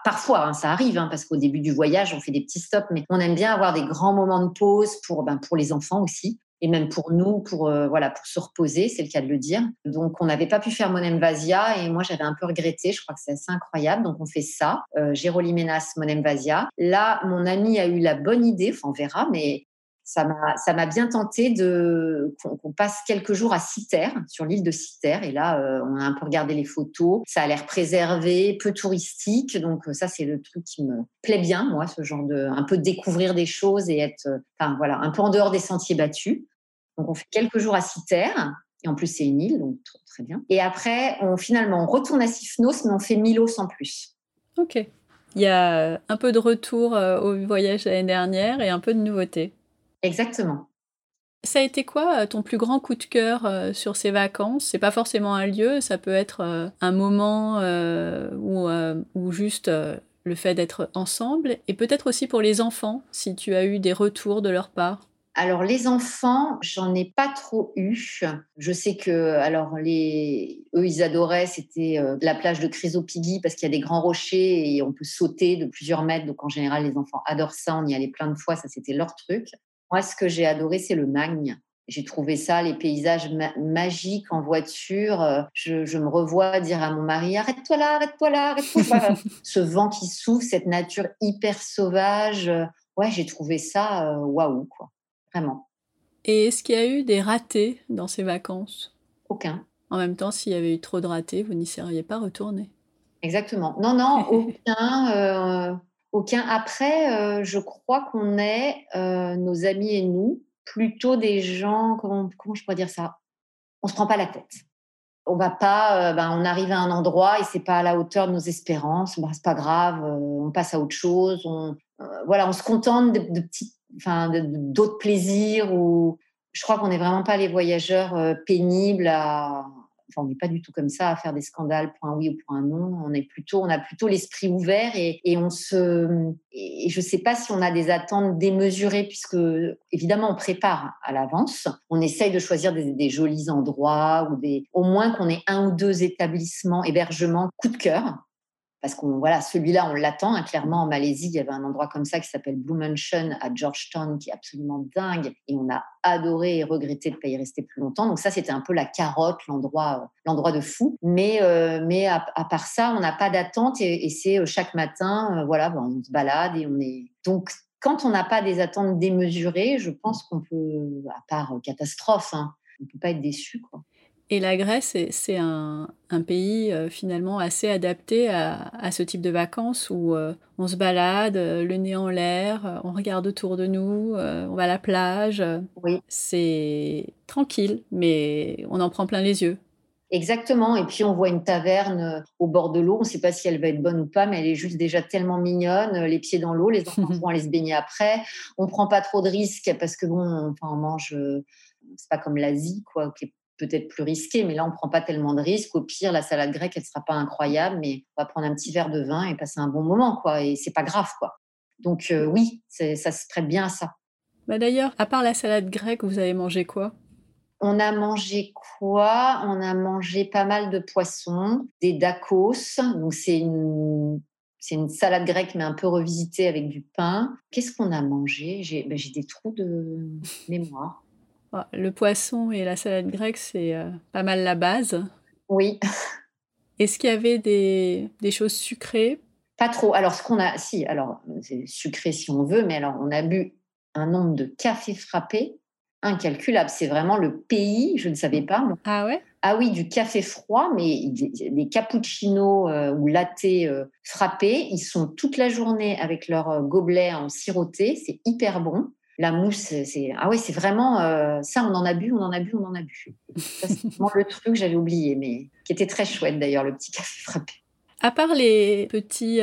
Parfois, hein, ça arrive, hein, parce qu'au début du voyage, on fait des petits stops, mais on aime bien avoir des grands moments de pause pour, ben, pour les enfants aussi et même pour nous, pour euh, voilà, pour se reposer, c'est le cas de le dire. Donc, on n'avait pas pu faire Monem Vasia et moi, j'avais un peu regretté. Je crois que c'est assez incroyable. Donc, on fait ça, euh, Monem Vasia. Là, mon ami a eu la bonne idée, enfin, on verra, mais ça m'a bien tenté de qu'on passe quelques jours à Citer sur l'île de Citer. Et là euh, on a un peu regardé les photos. Ça a l'air préservé peu touristique. Donc euh, ça c'est le truc qui me plaît bien moi ce genre de un peu découvrir des choses et être euh, enfin voilà un peu en dehors des sentiers battus. Donc on fait quelques jours à Citer. Et en plus c'est une île donc très bien. Et après on finalement on retourne à Sifnos mais on fait Milos en plus. Ok. Il y a un peu de retour au voyage l'année dernière et un peu de nouveauté Exactement. Ça a été quoi euh, ton plus grand coup de cœur euh, sur ces vacances? C'est pas forcément un lieu, ça peut être euh, un moment ou, ou juste le fait d'être ensemble, et peut-être aussi pour les enfants, si tu as eu des retours de leur part? Alors les enfants, j'en ai pas trop eu. Je sais que alors les eux ils adoraient c'était la plage de Chrysopigui parce qu'il y a des grands rochers et on peut sauter de plusieurs mètres donc en général les enfants adorent ça, on y allait plein de fois, ça c'était leur truc. Moi, ce que j'ai adoré, c'est le Magne. J'ai trouvé ça, les paysages magiques en voiture. Euh, je, me revois dire à mon mari Arrête-toi là, arrête-toi là, arrête-toi là. Ce vent qui souffle, cette nature hyper sauvage. Euh, ouais, j'ai trouvé ça euh, waouh, quoi. Vraiment. Et est-ce qu'il y a eu des ratés dans ces vacances? Aucun. En même temps, s'il y avait eu trop de ratés, vous n'y seriez pas retourné? Exactement. Non, non, aucun. Après, euh, je crois qu'on est, euh, nos amis et nous, plutôt des gens, comment, je pourrais dire ça? On se prend pas la tête. On va pas, euh, ben, on arrive à un endroit et c'est pas à la hauteur de nos espérances. Ben, c'est pas grave, on passe à autre chose. On, voilà, on se contente de, de enfin, d'autres plaisirs. Ou je crois qu'on n'est vraiment pas les voyageurs pénibles à on n'est pas du tout comme ça à faire des scandales pour un oui ou pour un non. On est plutôt, on a plutôt l'esprit ouvert et, on se. Et je ne sais pas si on a des attentes démesurées puisque évidemment on prépare à l'avance. On essaye de choisir des, jolis endroits ou au moins qu'on ait un ou deux établissements hébergements coup de cœur parce qu'on voilà, celui-là, on l'attend. Hein, clairement, en Malaisie, il y avait un endroit comme ça qui s'appelle Blue Mansion à Georgetown, qui est absolument dingue. Et on a adoré et regretté de ne pas y rester plus longtemps. Donc ça, c'était un peu la carotte, l'endroit, euh, l'endroit de fou. Mais, euh, mais à, part ça, on n'a pas d'attente et, c'est euh, chaque matin, voilà, ben, on se balade et on est. Donc quand on n'a pas des attentes démesurées, je pense qu'on peut, à part catastrophe, hein, on ne peut pas être déçu. Et la Grèce, c'est un, pays euh, finalement assez adapté à, ce type de vacances où euh, on se balade, euh, le nez en l'air, on regarde autour de nous, on va à la plage. Oui. C'est tranquille, mais on en prend plein les yeux. Exactement. Et puis on voit une taverne au bord de l'eau. On ne sait pas si elle va être bonne ou pas, mais elle est juste déjà tellement mignonne. Les pieds dans l'eau, les enfants vont aller se baigner après. On prend pas trop de risques parce que bon, enfin, on mange. C'est pas comme l'Asie, quoi, qui est peut-être plus risqué, mais là, on ne prend pas tellement de risques. Au pire, la salade grecque, elle ne sera pas incroyable, mais on va prendre un petit verre de vin et passer un bon moment, quoi. Et c'est pas grave, quoi. Donc euh, oui, ça se prête bien à ça. Bah D'ailleurs, à part la salade grecque, vous avez mangé quoi? On a mangé quoi? On a mangé pas mal de poissons, des dacos. Donc c'est une c'est une salade grecque, mais un peu revisitée avec du pain. Qu'est-ce qu'on a mangé? J'ai ben, des trous de mémoire. Ah, le poisson et la salade grecque, c'est euh, pas mal la base. Oui. Est-ce qu'il y avait des, des, choses sucrées? Pas trop. Alors, ce qu'on a, si, alors, c'est sucré si on veut, mais alors, on a bu un nombre de cafés frappés incalculable. C'est vraiment le pays, je ne savais pas. Ah ouais? Ah oui, du café froid, mais des, cappuccinos euh, ou lattés euh, frappés. Ils sont toute la journée avec leur gobelet en siroté. C'est hyper bon. La mousse, c'est ah ouais, c'est vraiment ça. On en a bu, on en a bu, on en a bu. C'est vraiment le truc que j'avais oublié, mais qui était très chouette d'ailleurs, le petit café frappé. À part les petits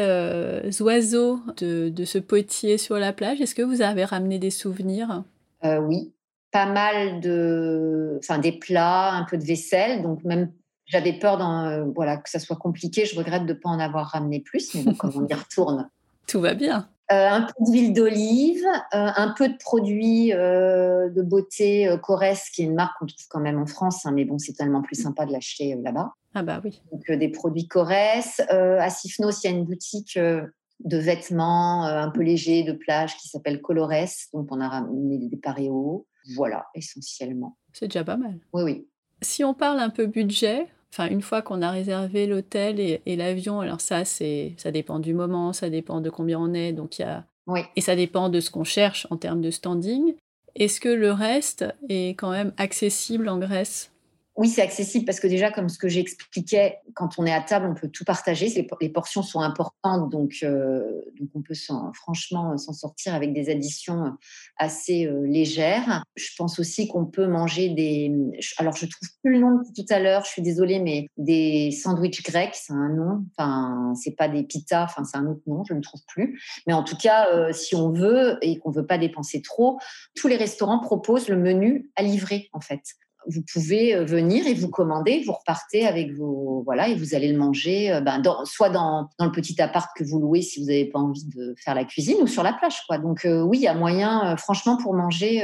oiseaux de, de, ce potier sur la plage, est-ce que vous avez ramené des souvenirs? Oui, pas mal de, enfin des plats, un peu de vaisselle. Donc même, j'avais peur euh, voilà que ça soit compliqué. Je regrette de ne pas en avoir ramené plus, mais bon, quand on y retourne, tout va bien. Euh, un peu d'huile d'olive, euh, un peu de produits de beauté Corès, qui est une marque qu'on trouve quand même en France, hein, mais bon, c'est tellement plus sympa de l'acheter là-bas. Ah bah oui. Donc des produits Corès. à Sifnos, il y a une boutique de vêtements un peu légers de plage qui s'appelle Colores, donc on a ramené des paréos. Voilà, essentiellement. C'est déjà pas mal. Oui, oui. Si on parle un peu budget, enfin une fois qu'on a réservé l'hôtel et, l'avion, alors ça c'est ça dépend du moment, ça dépend de combien on est, donc il y a oui. et ça dépend de ce qu'on cherche en termes de standing. Est-ce que le reste est quand même accessible en Grèce? Oui, c'est accessible parce que déjà, comme ce que j'expliquais, quand on est à table, on peut tout partager. Les, portions sont importantes, donc, euh, on peut franchement s'en sortir avec des additions assez euh, légères. Je pense aussi qu'on peut manger des. Alors, je trouve plus le nom tout à l'heure. Je suis désolée, mais des sandwichs grecs, c'est un nom. Enfin, c'est pas des pitas. Enfin, c'est un autre nom. Je ne trouve plus. Mais en tout cas, euh, si on veut et qu'on veut pas dépenser trop, tous les restaurants proposent le menu à livrer en fait vous pouvez euh, venir et vous commander, vous repartez avec vos voilà et vous allez le manger, euh, ben, soit dans, dans, le petit appart que vous louez si vous n'avez pas envie de faire la cuisine ou sur la plage quoi. Donc euh, oui, il y a moyen, franchement, pour manger,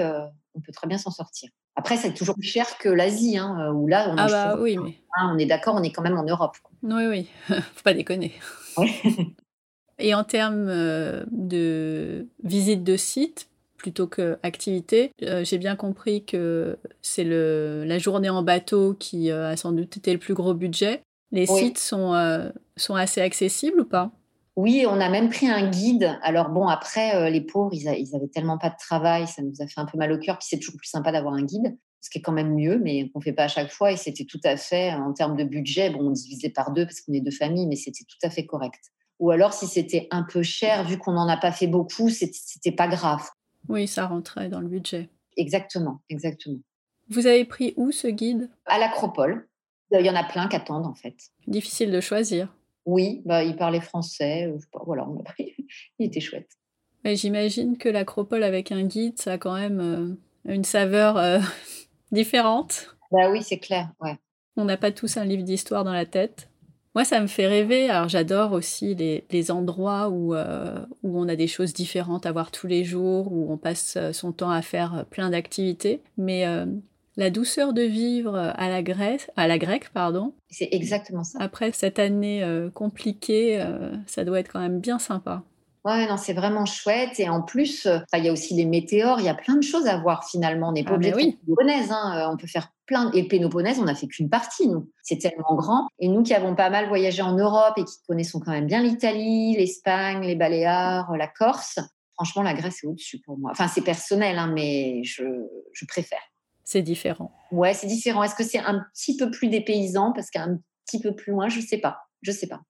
on peut très bien s'en sortir. Après, c'est toujours plus cher que l'Asie, hein, où là, on, ah bah, oui, mais... Hein, on est d'accord, on est quand même en Europe. Oui, oui, faut pas déconner. Et en termes de visite de site, plutôt que activité. Euh, j'ai bien compris que c'est la journée en bateau qui euh, a sans doute été le plus gros budget. Les sites sont, euh, sont assez accessibles ou pas? Oui, on a même pris un guide. Alors bon, après, les pauvres, ils, n'avaient avaient tellement pas de travail, ça nous a fait un peu mal au cœur. Puis c'est toujours plus sympa d'avoir un guide, ce qui est quand même mieux, mais qu'on fait pas à chaque fois. Et c'était tout à fait, en termes de budget, bon, on divisait par deux parce qu'on est deux familles, mais c'était tout à fait correct. Ou alors, si c'était un peu cher, vu qu'on n'en a pas fait beaucoup, c'était pas grave. Oui, ça rentrait dans le budget. Exactement, exactement. Vous avez pris où ce guide? À l'Acropole. Il y en a plein qui attendent en fait. Difficile de choisir. Oui, bah, il parlait français. Euh, voilà, on l'a pris. il était chouette. J'imagine que l'Acropole avec un guide, ça a quand même euh, une saveur euh, différente. Bah oui, c'est clair. Ouais. On n'a pas tous un livre d'histoire dans la tête. Moi, ça me fait rêver. Alors, j'adore aussi les, endroits où, euh, où on a des choses différentes à voir tous les jours, où on passe euh, son temps à faire euh, plein d'activités. Mais la douceur de vivre à la, Grèce, à la grecque, pardon. C'est exactement ça. Après cette année compliquée, ça doit être quand même bien sympa. Ouais, non, c'est vraiment chouette. Et en plus, il y a aussi les météores, il y a plein de choses à voir finalement. On n'est pas ah, obligé oui. de hein. On peut faire plein. Et le on n'a fait qu'une partie, nous. C'est tellement grand. Et nous qui avons pas mal voyagé en Europe et qui connaissons quand même bien l'Italie, l'Espagne, les Baléares, la Corse, franchement, la Grèce est au-dessus pour moi. Enfin, c'est personnel, hein, mais je, je préfère. C'est différent. Ouais, c'est différent. Est-ce que c'est un petit peu plus dépaysant parce qu'un petit peu plus loin, je sais pas. Je sais pas.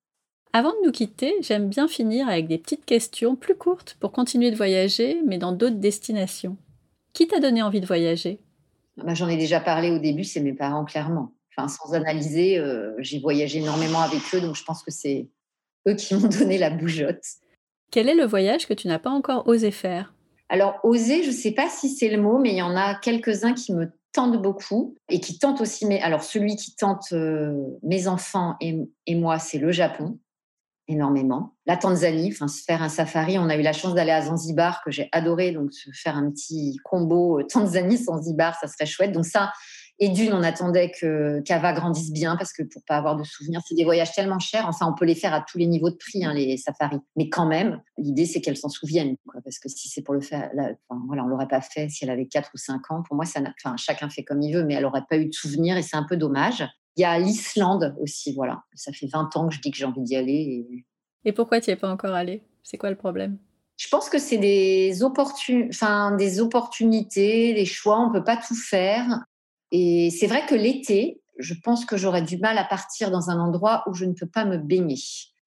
Avant de nous quitter, j'aime bien finir avec des petites questions plus courtes pour continuer de voyager, mais dans d'autres destinations. Qui t'a donné envie de voyager? Bah, J'en ai déjà parlé au début, c'est mes parents, clairement. Enfin, sans analyser, euh, j'ai voyagé énormément avec eux, donc je pense que c'est eux qui m'ont donné la bougeotte. Quel est le voyage que tu n'as pas encore osé faire? Alors, oser, je ne sais pas si c'est le mot, mais il y en a quelques-uns qui me tentent beaucoup et qui tentent aussi. Mais alors, celui qui tente euh, mes enfants et moi, c'est le Japon énormément. La Tanzanie, enfin se faire un safari, on a eu la chance d'aller à Zanzibar que j'ai adoré, donc se faire un petit combo euh, Tanzanie Zanzibar, ça serait chouette. Donc ça, Et d'une, on attendait que Cava grandisse bien parce que pour pas avoir de souvenirs, c'est des voyages tellement chers. Enfin, on peut les faire à tous les niveaux de prix, hein, les safaris. Mais quand même, l'idée, c'est qu'elle s'en souvienne. parce que si c'est pour le faire, enfin, voilà, on l'aurait pas fait si elle avait 4 ou 5 ans. Pour moi, ça enfin, chacun fait comme il veut, mais elle aurait pas eu de souvenirs et c'est un peu dommage. Il y a l'Islande aussi, voilà. Ça fait 20 ans que je dis que j'ai envie d'y aller. Et, et pourquoi tu n'y es pas encore allé C'est quoi le problème? Je pense que c'est des, enfin, des opportunités, des choix, on ne peut pas tout faire. Et c'est vrai que l'été, je pense que j'aurais du mal à partir dans un endroit où je ne peux pas me baigner.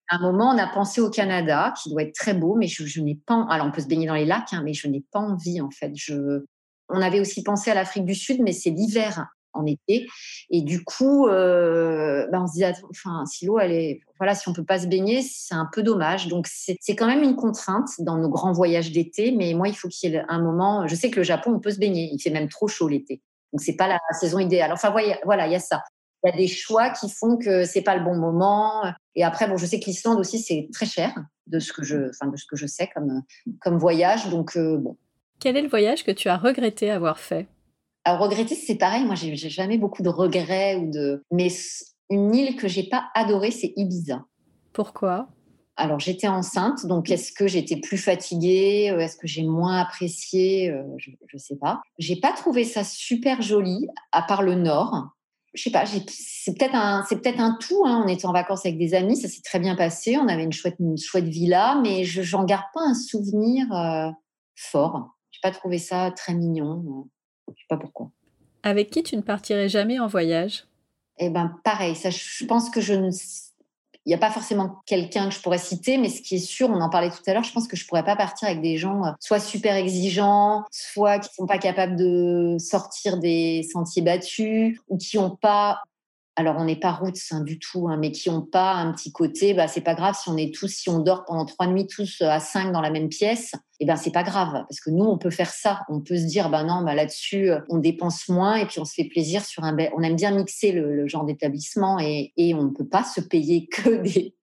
À un moment, on a pensé au Canada, qui doit être très beau, mais je, n'ai pas. Alors, on peut se baigner dans les lacs, hein, mais je n'ai pas envie, en fait. Je... On avait aussi pensé à l'Afrique du Sud, mais c'est l'hiver en été. Et du coup, euh, ben, on se dit, enfin, si l'eau, elle est, voilà, si on peut pas se baigner, c'est un peu dommage. Donc, c'est quand même une contrainte dans nos grands voyages d'été. Mais moi, il faut qu'il y ait un moment. Je sais que le Japon, on peut se baigner. Il fait même trop chaud l'été. Donc, c'est pas la saison idéale. Enfin, voilà, il y a ça. Il y a des choix qui font que c'est pas le bon moment. Et après, bon, je sais que l'Islande aussi, c'est très cher de ce que je, enfin, de ce que je sais comme, comme voyage. Donc, euh, bon. Quel est le voyage que tu as regretté avoir fait? Alors, regretter, c'est pareil. Moi, j'ai jamais beaucoup de regrets ou de. Mais une île que j'ai pas adorée, c'est Ibiza. Pourquoi? Alors j'étais enceinte, donc est-ce que j'étais plus fatiguée, euh, est-ce que j'ai moins apprécié, euh, je ne sais pas. J'ai pas trouvé ça super joli, à part le nord. Je sais pas, c'est peut-être un, c'est peut-être un tout. Hein. On était en vacances avec des amis, ça s'est très bien passé. On avait une chouette, une chouette villa, mais je j'en garde pas un souvenir euh, fort. J'ai pas trouvé ça très mignon. Je sais pas pourquoi. Avec qui tu ne partirais jamais en voyage? Eh ben, pareil. Ça, je pense que je ne. Il n'y a pas forcément quelqu'un que je pourrais citer, mais ce qui est sûr, on en parlait tout à l'heure, je pense que je pourrais pas partir avec des gens euh, soit super exigeants, soit qui sont pas capables de sortir des sentiers battus, ou qui n'ont pas alors on n'est pas roots hein, du tout, hein, mais qui n'ont pas un petit côté, bah, c'est pas grave si on est tous, si on dort pendant trois nuits tous à cinq dans la même pièce, et eh ben c'est pas grave. Parce que nous on peut faire ça, on peut se dire bah non bah là-dessus on dépense moins et puis on se fait plaisir sur un, on aime bien mixer le, genre d'établissement et, et on ne peut pas se payer que des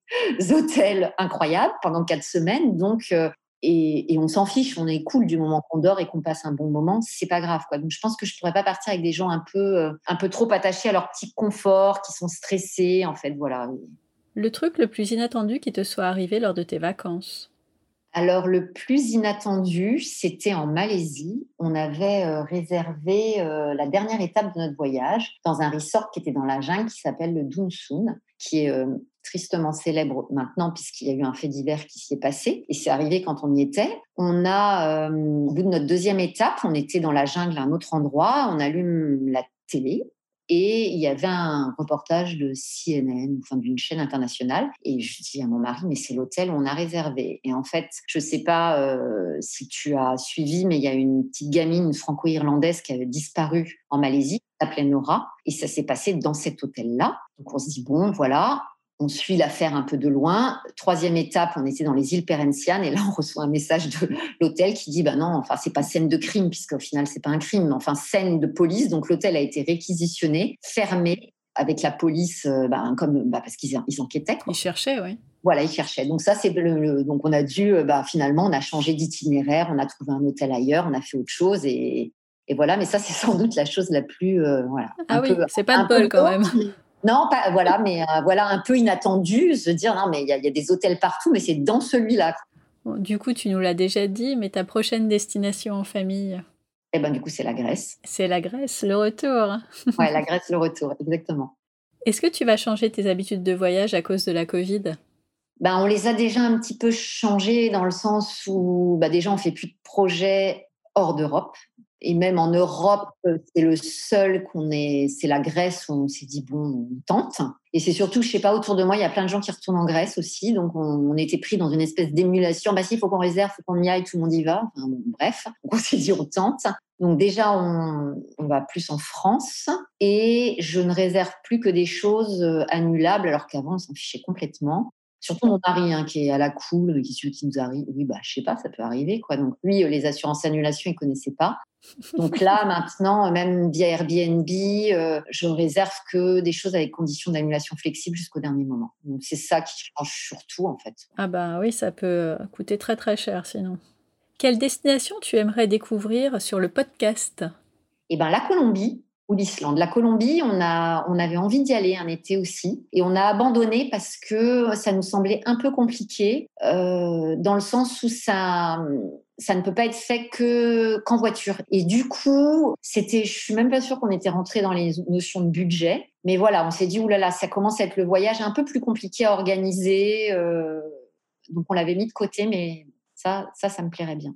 hôtels incroyables pendant quatre semaines, donc euh, et, on s'en fiche, on est cool du moment qu'on dort et qu'on passe un bon moment, c'est pas grave quoi. Donc je pense que je pourrais pas partir avec des gens un peu euh, un peu trop attachés à leur petit confort, qui sont stressés en fait, voilà. Le truc le plus inattendu qui te soit arrivé lors de tes vacances? Alors, le plus inattendu, c'était en Malaisie. On avait euh, réservé euh, la dernière étape de notre voyage dans un resort qui était dans la jungle qui s'appelle le Dunsun, qui est tristement célèbre maintenant puisqu'il y a eu un fait divers qui s'y est passé et c'est arrivé quand on y était. On a, euh, au bout de notre deuxième étape, on était dans la jungle à un autre endroit, on allume la télé et il y avait un reportage de CNN, enfin d'une chaîne internationale. Et je dis à mon mari, mais c'est l'hôtel où on a réservé. Et en fait, je ne sais pas euh, si tu as suivi, mais il y a une petite gamine franco-irlandaise qui avait disparu en Malaisie, s'appelait Nora. Et ça s'est passé dans cet hôtel-là. Donc on se dit, bon, voilà, on suit l'affaire un peu de loin. Troisième étape, on était dans les îles Perentianes et là on reçoit un message de l'hôtel qui dit bah non, enfin c'est pas scène de crime puisqu'au final c'est pas un crime, mais enfin scène de police. Donc l'hôtel a été réquisitionné, fermé avec la police, euh, bah, comme bah, parce qu'ils ils enquêtaient. Ils cherchaient, oui. Voilà, ils cherchaient. Donc ça c'est le, donc on a dû euh, bah, finalement on a changé d'itinéraire, on a trouvé un hôtel ailleurs, on a fait autre chose et, et voilà. Mais ça c'est sans doute la chose la plus euh, voilà. Ah oui, c'est pas de bol quand même. Non, pas, voilà, mais euh, voilà, un peu inattendu, se dire non, mais il y, a des hôtels partout, mais c'est dans celui-là. du coup, tu nous l'as déjà dit, mais ta prochaine destination en famille? Eh ben, du coup, c'est la Grèce. C'est la Grèce, le retour. ouais, la Grèce, le retour, exactement. Est-ce que tu vas changer tes habitudes de voyage à cause de la Covid? Ben, on les a déjà un petit peu changées dans le sens où ben, déjà on fait plus de projets hors d'Europe. Et même en Europe, euh, c'est le seul qu'on est, c'est la Grèce où on s'est dit bon, on tente. Et c'est surtout, je sais pas, autour de moi, il y a plein de gens qui retournent en Grèce aussi. Donc on, était pris dans une espèce d'émulation. Bah si, il faut qu'on réserve, faut qu'on y aille, tout le monde y va. Enfin, bref, donc on s'est dit on tente. Donc déjà, on, va plus en France et je ne réserve plus que des choses euh, annulables, alors qu'avant, on s'en fichait complètement. Surtout mon mari hein, qui est à la cool, qui, qui nous arrive. Oui, bah, je sais pas, ça peut arriver. quoi. Donc lui, les assurances annulation, il connaissait pas. Donc là, maintenant, même via Airbnb, euh, je ne réserve que des choses avec conditions d'annulation flexible jusqu'au dernier moment. Donc c'est ça qui change surtout, en fait. Ah bah oui, ça peut euh, coûter très très cher sinon. Quelle destination tu aimerais découvrir sur le podcast? Eh ben la Colombie. ou l'Islande. La Colombie, on, a, on avait envie d'y aller un été aussi, et on a abandonné parce que ça nous semblait un peu compliqué, euh, dans le sens où ça, ça ne peut pas être fait que qu'en voiture. Et du coup, c'était, je suis même pas sûre qu'on était rentré dans les notions de budget, mais voilà, on s'est dit oulala, ça commence à être le voyage un peu plus compliqué à organiser, euh, donc on l'avait mis de côté, mais ça, ça, ça me plairait bien.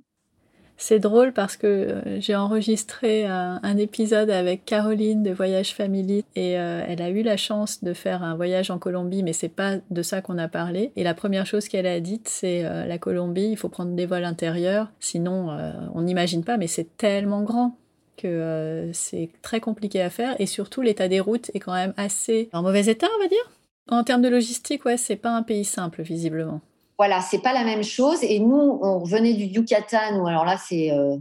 C'est drôle parce que euh, j'ai enregistré un, épisode avec Caroline de Voyage Family et euh, elle a eu la chance de faire un voyage en Colombie, mais c'est pas de ça qu'on a parlé. Et la première chose qu'elle a dite, c'est euh, la Colombie, il faut prendre des vols intérieurs, sinon on n'imagine pas, mais c'est tellement grand que c'est très compliqué à faire et surtout l'état des routes est quand même assez en mauvais état, on va dire. En termes de logistique, ouais, c'est pas un pays simple visiblement. Voilà, c'est pas la même chose. Et nous, on revenait du Yucatan, où alors là, c'est euh,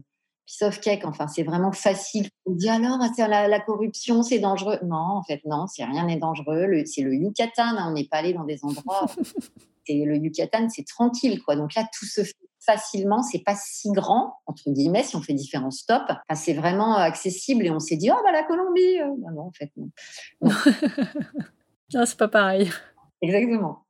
piece of cake. Enfin, c'est vraiment facile. On dit alors, c'est la, corruption, c'est dangereux. Non, en fait, non, c'est rien n'est dangereux. C'est le Yucatan. Hein, on n'est pas allé dans des endroits. et le Yucatan, c'est tranquille, quoi. Donc là, tout se fait facilement. C'est pas si grand entre guillemets si on fait différents stops. Enfin, c'est vraiment accessible. Et on s'est dit, oh bah la Colombie. Euh, bah, non, en fait, non. non, c'est pas pareil. Exactement.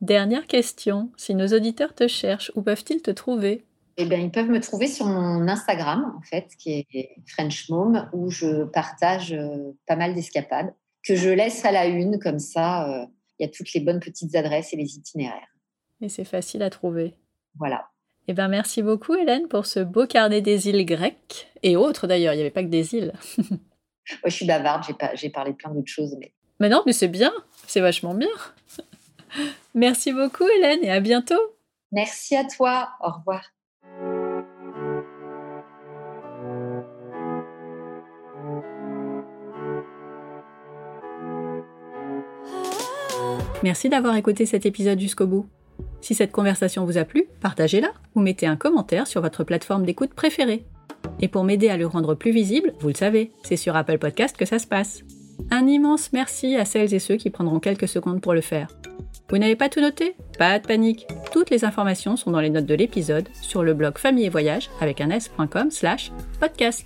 Dernière question, si nos auditeurs te cherchent, où peuvent-ils te trouver? Eh bien, ils peuvent me trouver sur mon Instagram, en fait, qui est French Mom, où je partage euh, pas mal d'escapades, que je laisse à la une, comme ça, euh, il y a toutes les bonnes petites adresses et les itinéraires. Et c'est facile à trouver. Voilà. Eh bien, merci beaucoup, Hélène, pour ce beau carnet des îles grecques, et autres d'ailleurs, il n'y avait pas que des îles. je suis bavarde, j'ai, parlé de plein d'autres choses. Mais... mais non, mais c'est bien, c'est vachement bien. Merci beaucoup Hélène et à bientôt. Merci à toi. Au revoir. Merci d'avoir écouté cet épisode jusqu'au bout. Si cette conversation vous a plu, partagez-la ou mettez un commentaire sur votre plateforme d'écoute préférée. Et pour m'aider à le rendre plus visible, vous le savez, c'est sur Apple Podcast que ça se passe. Un immense merci à celles et ceux qui prendront quelques secondes pour le faire. Vous n'avez pas tout noté? Pas de panique. Toutes les informations sont dans les notes de l'épisode sur le blog famille et voyage avec un s.com slash podcast.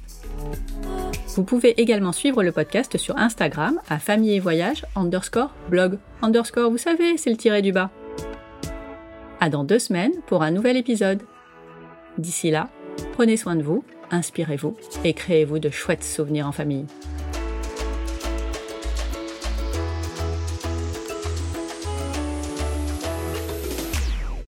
Vous pouvez également suivre le podcast sur Instagram à famille et voyage underscore blog underscore, vous savez, c'est le tiré du bas. À dans deux semaines pour un nouvel épisode. D'ici là, prenez soin de vous, inspirez-vous et créez-vous de chouettes souvenirs en famille.